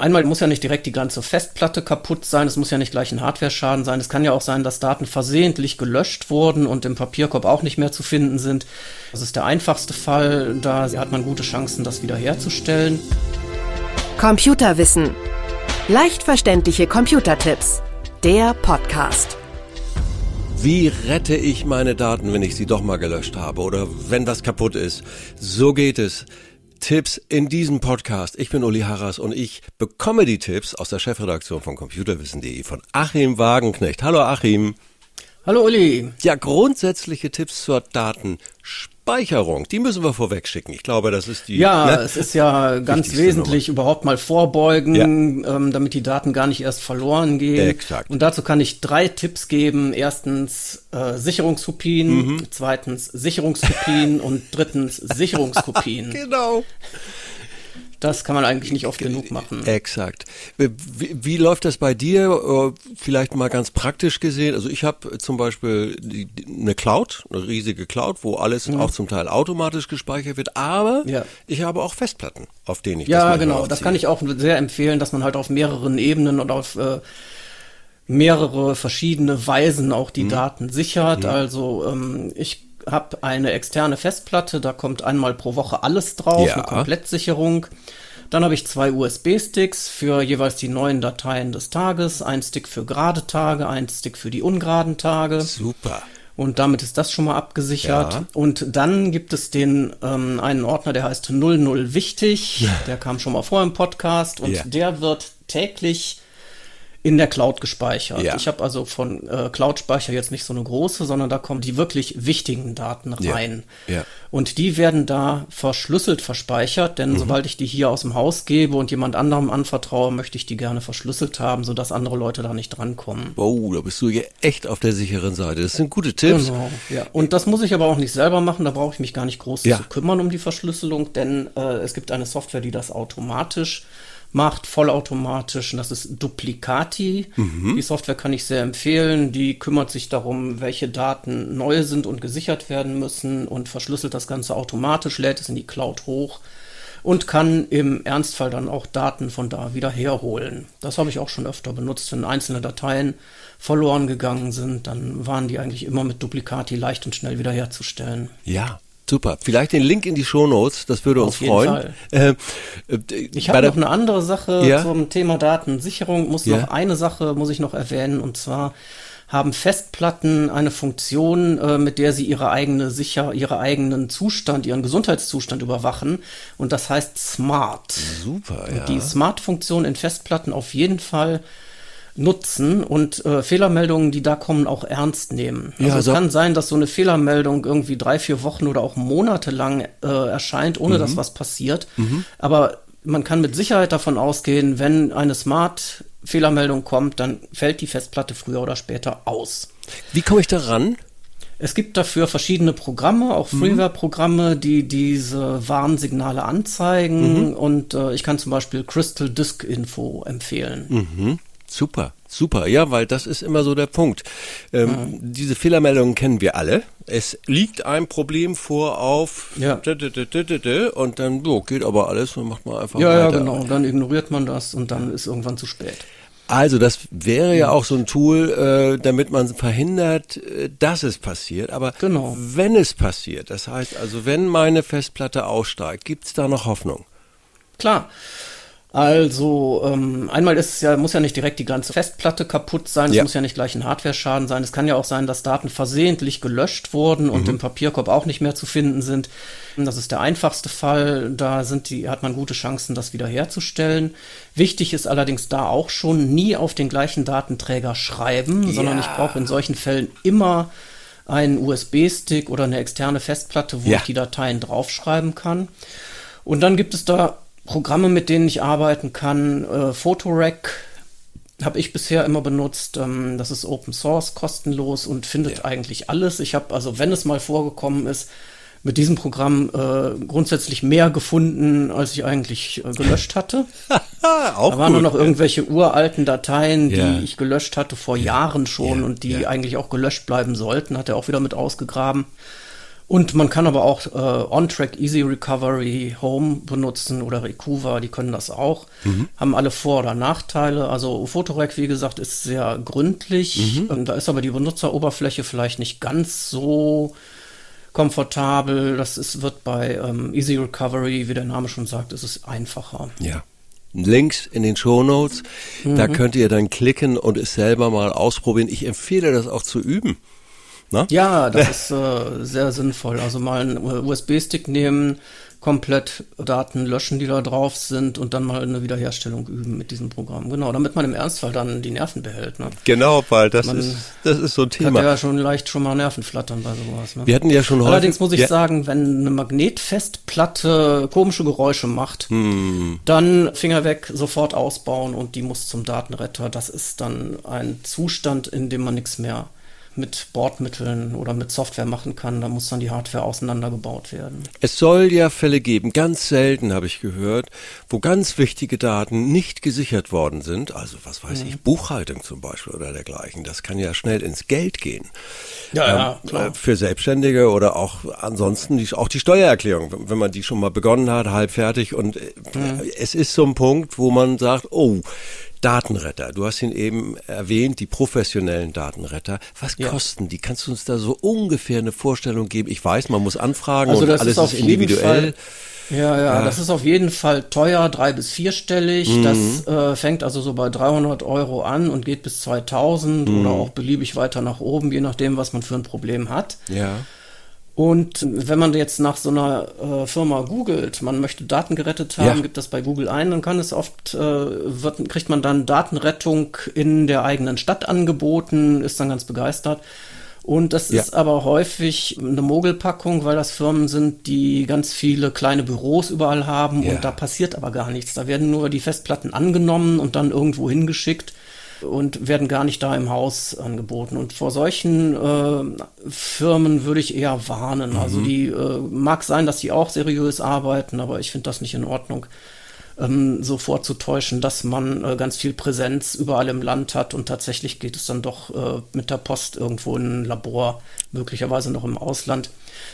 einmal muss ja nicht direkt die ganze Festplatte kaputt sein, es muss ja nicht gleich ein Hardware-Schaden sein. Es kann ja auch sein, dass Daten versehentlich gelöscht wurden und im Papierkorb auch nicht mehr zu finden sind. Das ist der einfachste Fall, da hat man gute Chancen, das wiederherzustellen. Computerwissen. Leicht verständliche Computertipps. Der Podcast. Wie rette ich meine Daten, wenn ich sie doch mal gelöscht habe oder wenn was kaputt ist? So geht es. Tipps in diesem Podcast. Ich bin Uli Harras und ich bekomme die Tipps aus der Chefredaktion von computerwissen.de von Achim Wagenknecht. Hallo Achim. Hallo Uli. Ja, grundsätzliche Tipps zur Datenspeicherung, die müssen wir vorweg schicken. Ich glaube, das ist die. Ja, ne? es ist ja ganz wesentlich Nummer. überhaupt mal vorbeugen, ja. ähm, damit die Daten gar nicht erst verloren gehen. Exakt. Und dazu kann ich drei Tipps geben. Erstens äh, Sicherungskopien, mhm. zweitens Sicherungskopien und drittens Sicherungskopien. genau. Das kann man eigentlich nicht oft genug machen. Exakt. Wie, wie läuft das bei dir? Äh, vielleicht mal ganz praktisch gesehen. Also ich habe zum Beispiel eine Cloud, eine riesige Cloud, wo alles mhm. auch zum Teil automatisch gespeichert wird. Aber ja. ich habe auch Festplatten, auf denen ich ja, das Ja, genau. Das kann ich auch sehr empfehlen, dass man halt auf mehreren Ebenen und auf äh, mehrere verschiedene Weisen auch die mhm. Daten sichert. Mhm. Also ähm, ich habe eine externe Festplatte, da kommt einmal pro Woche alles drauf, ja. eine Komplettsicherung. Dann habe ich zwei USB-Sticks für jeweils die neuen Dateien des Tages, ein Stick für gerade Tage, ein Stick für die ungeraden Tage. Super. Und damit ist das schon mal abgesichert. Ja. Und dann gibt es den ähm, einen Ordner, der heißt 00 wichtig. Ja. Der kam schon mal vor im Podcast und ja. der wird täglich in der Cloud gespeichert. Ja. Ich habe also von äh, Cloud-Speicher jetzt nicht so eine große, sondern da kommen die wirklich wichtigen Daten rein. Ja. Ja. Und die werden da verschlüsselt verspeichert, denn mhm. sobald ich die hier aus dem Haus gebe und jemand anderem anvertraue, möchte ich die gerne verschlüsselt haben, sodass andere Leute da nicht drankommen. Oh, da bist du ja echt auf der sicheren Seite. Das sind gute Tipps. Genau, ja. Und das muss ich aber auch nicht selber machen, da brauche ich mich gar nicht groß zu kümmern um die Verschlüsselung, denn äh, es gibt eine Software, die das automatisch macht, vollautomatisch. Und das ist Duplicati. Mhm. Die Software kann ich sehr empfehlen. Die kümmert sich darum, welche Daten neu sind und gesichert werden müssen und verschlüsselt das Ganze automatisch, lädt es in die Cloud hoch und kann im Ernstfall dann auch Daten von da wieder herholen. Das habe ich auch schon öfter benutzt, wenn einzelne Dateien verloren gegangen sind, dann waren die eigentlich immer mit Duplicati leicht und schnell wiederherzustellen. Ja, Super. Vielleicht den Link in die Shownotes, das würde uns Auf jeden freuen. Fall. Äh, äh, ich habe noch eine andere Sache ja? zum Thema Datensicherung. Muss ja? noch eine Sache muss ich noch erwähnen und zwar haben Festplatten eine Funktion, äh, mit der sie ihre eigene sicher, ihre eigenen Zustand, ihren Gesundheitszustand überwachen. Und das heißt Smart. Super, ja. Und die Smart-Funktion in Festplatten auf jeden Fall nutzen und äh, Fehlermeldungen, die da kommen, auch ernst nehmen. Also ja, es kann sein, dass so eine Fehlermeldung irgendwie drei, vier Wochen oder auch Monate lang äh, erscheint, ohne mhm. dass was passiert. Mhm. Aber man kann mit Sicherheit davon ausgehen, wenn eine Smart-Fehlermeldung kommt, dann fällt die Festplatte früher oder später aus. Wie komme ich da ran? Es gibt dafür verschiedene Programme, auch mhm. Freeware-Programme, die diese Warnsignale anzeigen. Mhm. Und äh, ich kann zum Beispiel Crystal Disk Info empfehlen. Mhm. Super, super, ja, weil das ist immer so der Punkt. Ähm, mhm. Diese Fehlermeldungen kennen wir alle. Es liegt ein Problem vor auf ja. und dann so, geht aber alles und macht man einfach ja, weiter. Ja, genau, dann ignoriert man das und dann ist irgendwann zu spät. Also das wäre ja auch so ein Tool, äh, damit man verhindert, äh, dass es passiert. Aber genau. wenn es passiert, das heißt also, wenn meine Festplatte aussteigt, gibt es da noch Hoffnung? Klar. Also ähm, einmal ist es ja, muss ja nicht direkt die ganze Festplatte kaputt sein, es ja. muss ja nicht gleich ein Hardware-Schaden sein. Es kann ja auch sein, dass Daten versehentlich gelöscht wurden und mhm. im Papierkorb auch nicht mehr zu finden sind. Das ist der einfachste Fall. Da sind die, hat man gute Chancen, das wiederherzustellen. Wichtig ist allerdings da auch schon nie auf den gleichen Datenträger schreiben, ja. sondern ich brauche in solchen Fällen immer einen USB-Stick oder eine externe Festplatte, wo ja. ich die Dateien draufschreiben kann. Und dann gibt es da Programme, mit denen ich arbeiten kann. Äh, Photorack habe ich bisher immer benutzt. Ähm, das ist Open Source, kostenlos und findet ja. eigentlich alles. Ich habe also, wenn es mal vorgekommen ist, mit diesem Programm äh, grundsätzlich mehr gefunden, als ich eigentlich äh, gelöscht hatte. Auch da waren gut. nur noch irgendwelche uralten Dateien, die ja. ich gelöscht hatte vor Jahren schon ja. und die eigentlich auch gelöscht bleiben sollten. Hat er auch wieder mit ausgegraben. Und man kann aber auch äh, On-Track Easy Recovery Home benutzen oder Recuva, die können das auch. Mhm. Haben alle Vor- oder Nachteile. Also Photorec, wie gesagt, ist sehr gründlich. Mhm. Da ist aber die Benutzeroberfläche vielleicht nicht ganz so komfortabel. Das ist, wird bei ähm, Easy Recovery, wie der Name schon sagt, ist es einfacher. Ja. Links in den Show Notes, mhm. da könnt ihr dann klicken und es selber mal ausprobieren. Ich empfehle das auch zu üben. Na? Ja, das ist äh, sehr sinnvoll. Also mal einen USB-Stick nehmen, komplett Daten löschen, die da drauf sind und dann mal eine Wiederherstellung üben mit diesem Programm. Genau, damit man im Ernstfall dann die Nerven behält. Ne? Genau, weil das ist das ist so ein Thema. Hat ja schon leicht schon mal Nervenflattern bei sowas. Ne? Wir hatten ja schon Allerdings muss ich ja. sagen, wenn eine Magnetfestplatte komische Geräusche macht, hm. dann Finger weg, sofort ausbauen und die muss zum Datenretter. Das ist dann ein Zustand, in dem man nichts mehr mit Bordmitteln oder mit Software machen kann. Da muss dann die Hardware auseinandergebaut werden. Es soll ja Fälle geben, ganz selten habe ich gehört, wo ganz wichtige Daten nicht gesichert worden sind. Also was weiß mhm. ich, Buchhaltung zum Beispiel oder dergleichen. Das kann ja schnell ins Geld gehen. Ja, ähm, ja klar. Für Selbstständige oder auch ansonsten die, auch die Steuererklärung, wenn man die schon mal begonnen hat, halb fertig und äh, mhm. es ist so ein Punkt, wo man sagt, oh, Datenretter. Du hast ihn eben erwähnt, die professionellen Datenretter. Was ja. kosten die? Kannst du uns da so ungefähr eine Vorstellung geben? Ich weiß, man muss anfragen also und alles ist, ist individuell. Ja, ja, ja, das ist auf jeden Fall teuer, drei bis vierstellig. Mhm. Das äh, fängt also so bei 300 Euro an und geht bis 2000 mhm. oder auch beliebig weiter nach oben, je nachdem, was man für ein Problem hat. Ja. Und wenn man jetzt nach so einer äh, Firma googelt, man möchte Daten gerettet haben, ja. gibt das bei Google ein, dann kann es oft, äh, wird, kriegt man dann Datenrettung in der eigenen Stadt angeboten, ist dann ganz begeistert. Und das ja. ist aber häufig eine Mogelpackung, weil das Firmen sind, die ganz viele kleine Büros überall haben ja. und da passiert aber gar nichts. Da werden nur die Festplatten angenommen und dann irgendwo hingeschickt und werden gar nicht da im Haus angeboten. Und vor solchen äh, Firmen würde ich eher warnen. Also mhm. Also die äh, mag sein, dass die auch seriös arbeiten, aber ich finde das nicht in Ordnung ähm, so vorzutäuschen, dass man äh, ganz viel Präsenz überall im Land hat und tatsächlich geht es dann doch äh, mit der Post irgendwo in ein Labor, möglicherweise noch im Ausland.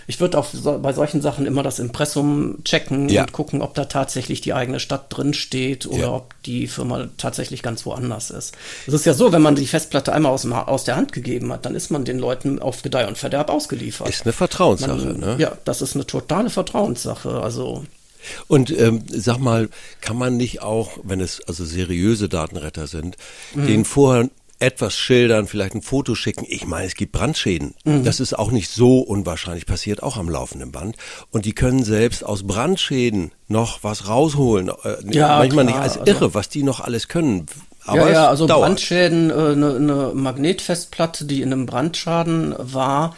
Ich würde auch so, bei solchen Sachen immer das Impressum checken ja. und gucken, ob da tatsächlich die eigene Stadt drin steht oder ja. ob die Firma tatsächlich ganz woanders ist. Es ist ja so, wenn man die Festplatte einmal aus, aus, der Hand gegeben hat, dann ist man den Leuten auf Gedeih und Verderb ausgeliefert. Ist eine Vertrauenssache, man, ne? Ja, das ist eine totale Vertrauenssache. Also und ähm, sag mal, kann man nicht auch, wenn es also seriöse Datenretter sind, mhm. den vorher etwas schildern, vielleicht ein Foto schicken. Ich meine, es gibt Brandschäden. Mhm. Das ist auch nicht so unwahrscheinlich, passiert auch am laufenden Band. Und die können selbst aus Brandschäden noch was rausholen. Äh, ja, manchmal klar. nicht als also irre, was die noch alles können. Aber ja, ja, also dauert. Brandschäden, eine äh, ne, ne Magnetfestplatte, die in einem Brandschaden war,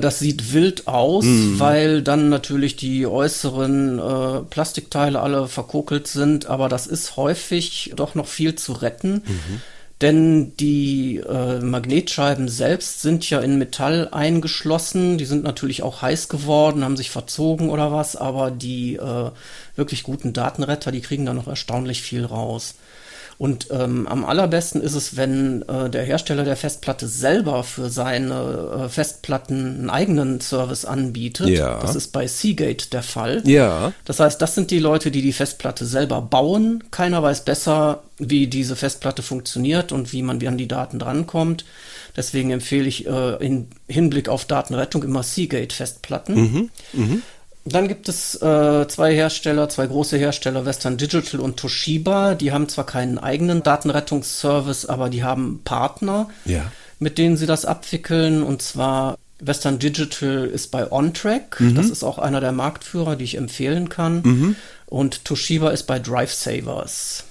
das sieht wild aus, mhm. weil dann natürlich die äußeren äh, Plastikteile alle verkokelt sind, aber das ist häufig doch noch viel zu retten. Mhm. Denn die äh, Magnetscheiben selbst sind ja in Metall eingeschlossen. Die sind natürlich auch heiß geworden, haben sich verzogen oder was, aber die äh, wirklich guten Datenretter, die kriegen da noch erstaunlich viel raus. Und ähm, am allerbesten ist es, wenn äh, der Hersteller der Festplatte selber für seine äh, Festplatten einen eigenen Service anbietet. Ja. Das ist bei Seagate der Fall. Ja. Das heißt, das sind die Leute, die die Festplatte selber bauen. Keiner weiß besser, wie diese Festplatte funktioniert und wie man wie an die Daten drankommt. Deswegen empfehle ich äh, in Hinblick auf Datenrettung immer Seagate-Festplatten. Mhm. Mhm. Dann gibt es äh, zwei Hersteller, zwei große Hersteller, Western Digital und Toshiba. Die haben zwar keinen eigenen Datenrettungsservice, aber die haben Partner, ja. mit denen sie das abwickeln. Und zwar Western Digital ist bei OnTrack. Mhm. Das ist auch einer der Marktführer, die ich empfehlen kann. Mhm. Und Toshiba ist bei Drive Savers.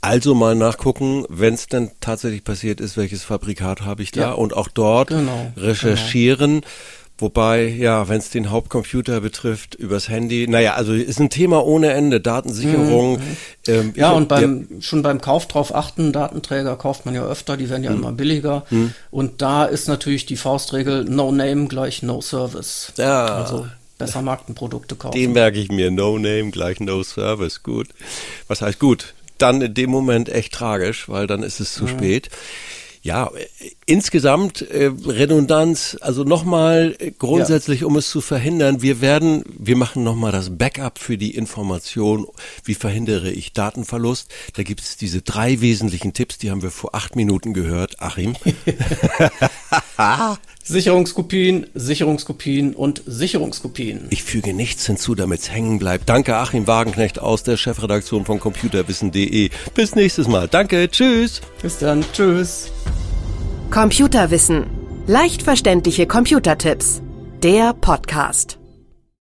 Also mal nachgucken, wenn es denn tatsächlich passiert ist, welches Fabrikat habe ich da ja. und auch dort genau, recherchieren. Genau Wobei, ja, wenn es den Hauptcomputer betrifft, übers Handy, naja, also ist ein Thema ohne Ende, Datensicherung. Mhm. Ähm, ja, und beim, ja. schon beim Kauf drauf achten, Datenträger kauft man ja öfter, die werden ja mhm. immer billiger. Mhm. Und da ist natürlich die Faustregel No Name gleich No Service. Ja. Also besser Markenprodukte kaufen. Den merke ich mir, No Name gleich No Service, gut. Was heißt gut? Dann in dem Moment echt tragisch, weil dann ist es zu mhm. spät. Ja, insgesamt äh, Redundanz, also nochmal äh, grundsätzlich, ja. um es zu verhindern, wir werden, wir machen nochmal das Backup für die Information, wie verhindere ich Datenverlust. Da gibt es diese drei wesentlichen Tipps, die haben wir vor acht Minuten gehört. Achim. Sicherungskopien, Sicherungskopien und Sicherungskopien. Ich füge nichts hinzu, damit es hängen bleibt. Danke Achim Wagenknecht aus der Chefredaktion von computerwissen.de. Bis nächstes Mal. Danke, tschüss. Bis dann, tschüss. Computerwissen. Leicht verständliche Computertipps. Der Podcast.